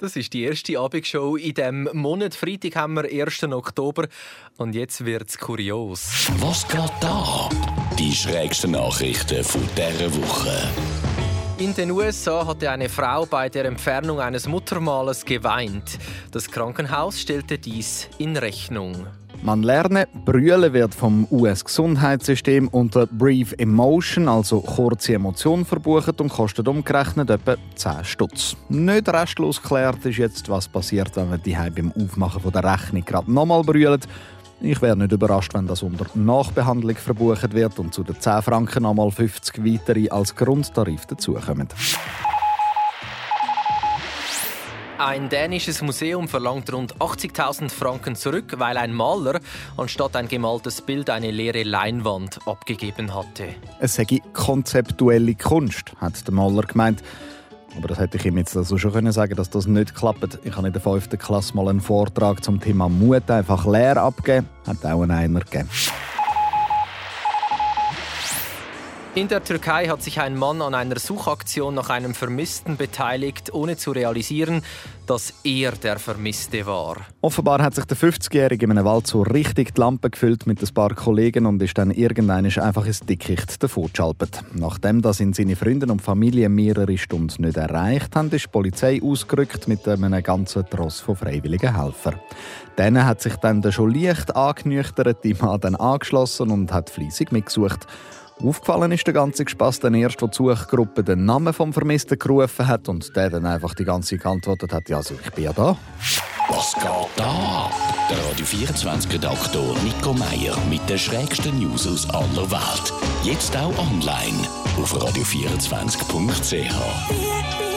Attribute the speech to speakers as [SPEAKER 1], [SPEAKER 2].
[SPEAKER 1] Das ist die erste Abendshow in diesem Monat. Freitag haben wir 1. Oktober und jetzt wird es kurios.
[SPEAKER 2] Was geht da? Die schrägsten Nachrichten von dieser Woche.
[SPEAKER 1] In den USA hatte eine Frau bei der Entfernung eines Muttermales geweint. Das Krankenhaus stellte dies in Rechnung.
[SPEAKER 3] Man lerne, Brüllen wird vom US-Gesundheitssystem unter Brief Emotion, also kurze Emotion, verbucht und kostet umgerechnet etwa 10 Stutz. Nicht restlos geklärt ist jetzt, was passiert, wenn man die beim Aufmachen der Rechnung gerade nochmal brüllt. Ich wäre nicht überrascht, wenn das unter Nachbehandlung verbucht wird und zu den 10 Franken nochmal 50 weitere als Grundtarif dazukommen.
[SPEAKER 1] Ein dänisches Museum verlangt rund 80.000 Franken zurück, weil ein Maler anstatt ein gemaltes Bild eine leere Leinwand abgegeben hatte.
[SPEAKER 3] Es sei konzeptuelle Kunst, hat der Maler gemeint. Aber das hätte ich ihm jetzt also schon können sagen, dass das nicht klappt. Ich habe in der 5. Klasse mal einen Vortrag zum Thema Mut einfach leer abgegeben. Hat auch einer gegeben.
[SPEAKER 1] In der Türkei hat sich ein Mann an einer Suchaktion nach einem Vermissten beteiligt, ohne zu realisieren, dass er der Vermisste war.
[SPEAKER 3] Offenbar hat sich der 50-Jährige in einem Wald so richtig die Lampe gefüllt mit ein paar Kollegen und ist dann irgendwann einfach ins Dickicht davongeschalpert. Nachdem das in seine Freunde und Familie mehrere Stunden nicht erreicht haben, ist die Polizei ausgerückt mit einem ganzen Tross von freiwilligen Helfern. Denen hat sich dann der schon leicht angenüchterte Mann dann angeschlossen und hat fleissig mitgesucht. Aufgefallen ist der ganze Gespass dann erst, wo die Suchgruppe den Namen vom Vermissten gerufen hat und der dann einfach die ganze Zeit geantwortet hat, ja, also ich bin ja da.
[SPEAKER 2] Was geht da? Der Radio 24 Redaktor Nico Meier mit den schrägsten News aus aller Welt. Jetzt auch online auf radio24.ch.